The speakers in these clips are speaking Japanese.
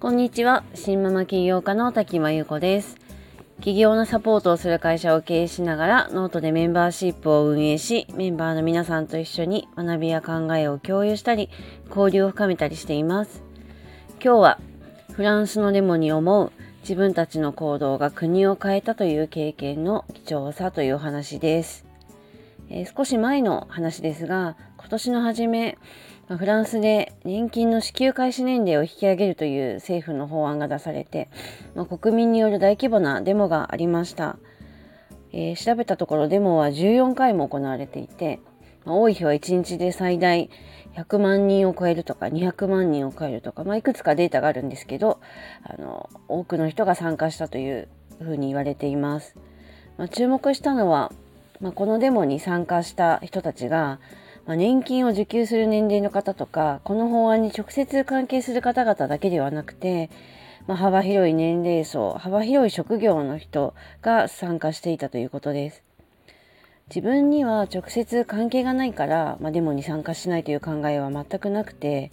こんにちは。シンママ起業家の滝真由子です。起業のサポートをする会社を経営しながらノートでメンバーシップを運営しメンバーの皆さんと一緒に学びや考えを共有したり交流を深めたりしています。今日はフランスのデモに思う自分たちの行動が国を変えたという経験の貴重さというお話です、えー、少し前の話ですが今年の初めフランスで年金の支給開始年齢を引き上げるという政府の法案が出されて、まあ、国民による大規模なデモがありました、えー、調べたところデモは14回も行われていて、まあ、多い日は1日で最大100万人を超えるとか200万人を超えるとか、まあ、いくつかデータがあるんですけどあの多くの人が参加したというふうに言われています、ま、注目したのは、まあ、このデモに参加した人たちがまあ、年金を受給する年齢の方とかこの法案に直接関係する方々だけではなくて、まあ、幅広い年齢層幅広い職業の人が参加していたということです。自分には直接関係がないから、まあ、デモに参加しないという考えは全くなくて、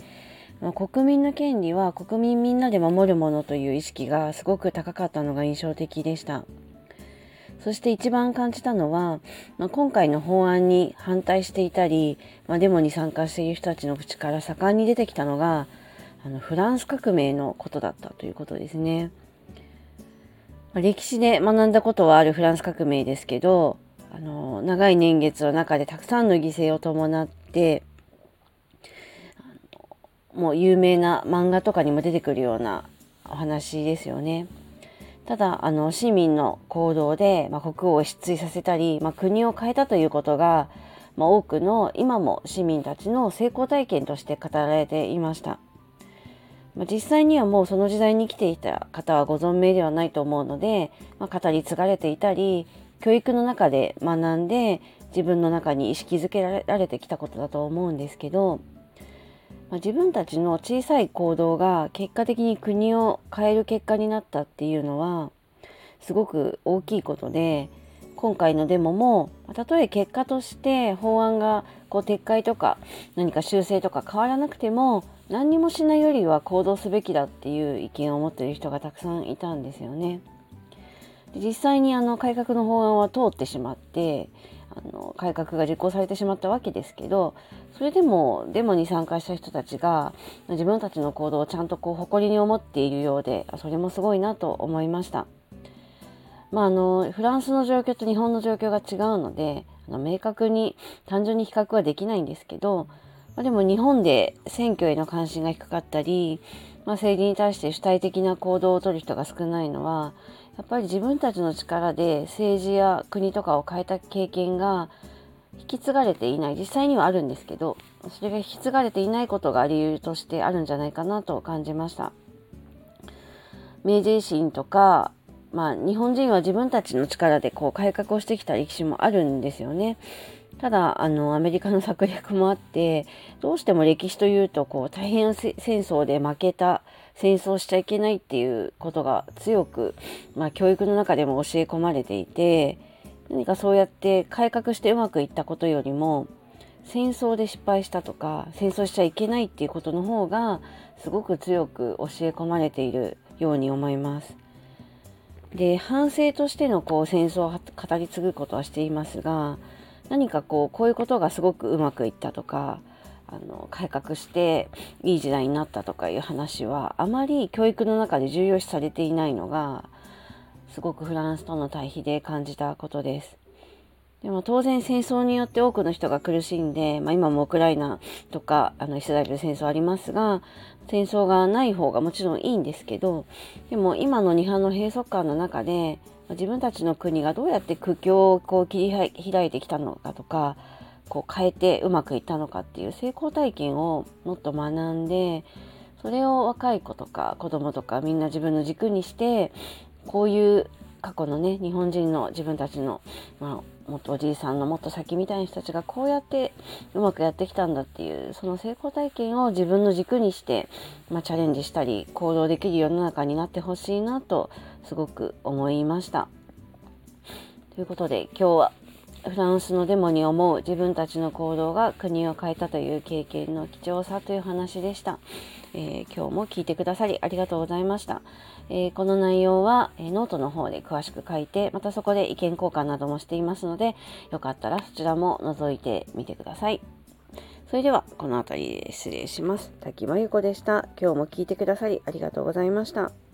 まあ、国民の権利は国民みんなで守るものという意識がすごく高かったのが印象的でした。そして一番感じたのは、まあ、今回の法案に反対していたり、まあ、デモに参加している人たちの口から盛んに出てきたのがあのフランス革命のことだったということですね。まあ、歴史で学んだことはあるフランス革命ですけどあの長い年月の中でたくさんの犠牲を伴ってもう有名な漫画とかにも出てくるようなお話ですよね。ただあの市民の行動で、まあ、国王を失墜させたり、まあ、国を変えたということが、まあ、多くの今も市民たちの成功体験として語られていました。ま実際にはもうその時代に生きていた方はご存命ではないと思うので、ま語り継がれていたり教育の中で学んで自分の中に意識づけられてきたことだと思うんですけど、まあ、自分たちの小さい行動が結果的に国を変える結果になったっていうのはすごく大きいことで今回のデモもたとえ結果として法案がこう撤回とか何か修正とか変わらなくても何にもしないよりは行動すべきだっていう意見を持っている人がたくさんいたんですよね。実際にあの改革の法案は通ってしまってあの改革が実行されてしまったわけですけどそれでもデモに参加した人たちが自分たちの行動をちゃんとこう誇りに思っているようでそれもすごいなと思いました。まあ、あのフランスの状況と日本の状況が違うのであの明確に単純に比較はできないんですけど、まあ、でも日本で選挙への関心が低かったり、まあ、政治に対して主体的な行動をとる人が少ないのはやっぱり自分たちの力で政治や国とかを変えた経験が引き継がれていない実際にはあるんですけどそれが引き継がれていないことが理由としてあるんじゃないかなと感じました。明治維新とかまあ日本人は自分たちの力でこう改革をしてきた歴史もあるんですよね。ただあのアメリカの策略もあってどうしても歴史というとこう太平洋戦争で負けた戦争しちゃいけないっていうことが強く、まあ、教育の中でも教え込まれていて何かそうやって改革してうまくいったことよりも戦争で失敗したとか戦争しちゃいけないっていうことの方がすごく強く教え込まれているように思います。で反省としてのこう戦争を語り継ぐことはしていますが何かこうこういうことがすごくうまくいったとかあの改革していい時代になったとかいう話はあまり教育の中で重要視されていないのがすごくフランスとの対比で感じたことです。でも当然戦争によって多くの人が苦しんで、まあ、今もウクライナとかあのイスラエル戦争ありますが戦争がない方がもちろんいいんですけどでも今の日本の閉塞感の中で自分たちの国がどうやって苦境をこう切り開いてきたのかとかこう変えてうまくいったのかっていう成功体験をもっと学んでそれを若い子とか子供とかみんな自分の軸にしてこういう過去のね日本人の自分たちの、まあ、もっとおじいさんのもっと先みたいな人たちがこうやってうまくやってきたんだっていうその成功体験を自分の軸にして、まあ、チャレンジしたり行動できる世の中になってほしいなとすごく思いました。ということで今日はフランスのデモに思う自分たちの行動が国を変えたという経験の貴重さという話でした。えー、今日も聞いてくださりありがとうございました。えー、この内容は、えー、ノートの方で詳しく書いて、またそこで意見交換などもしていますので、よかったらそちらも覗いてみてください。それでは、この辺りで失礼します。滝真由子でした。今日も聞いてくださりありがとうございました。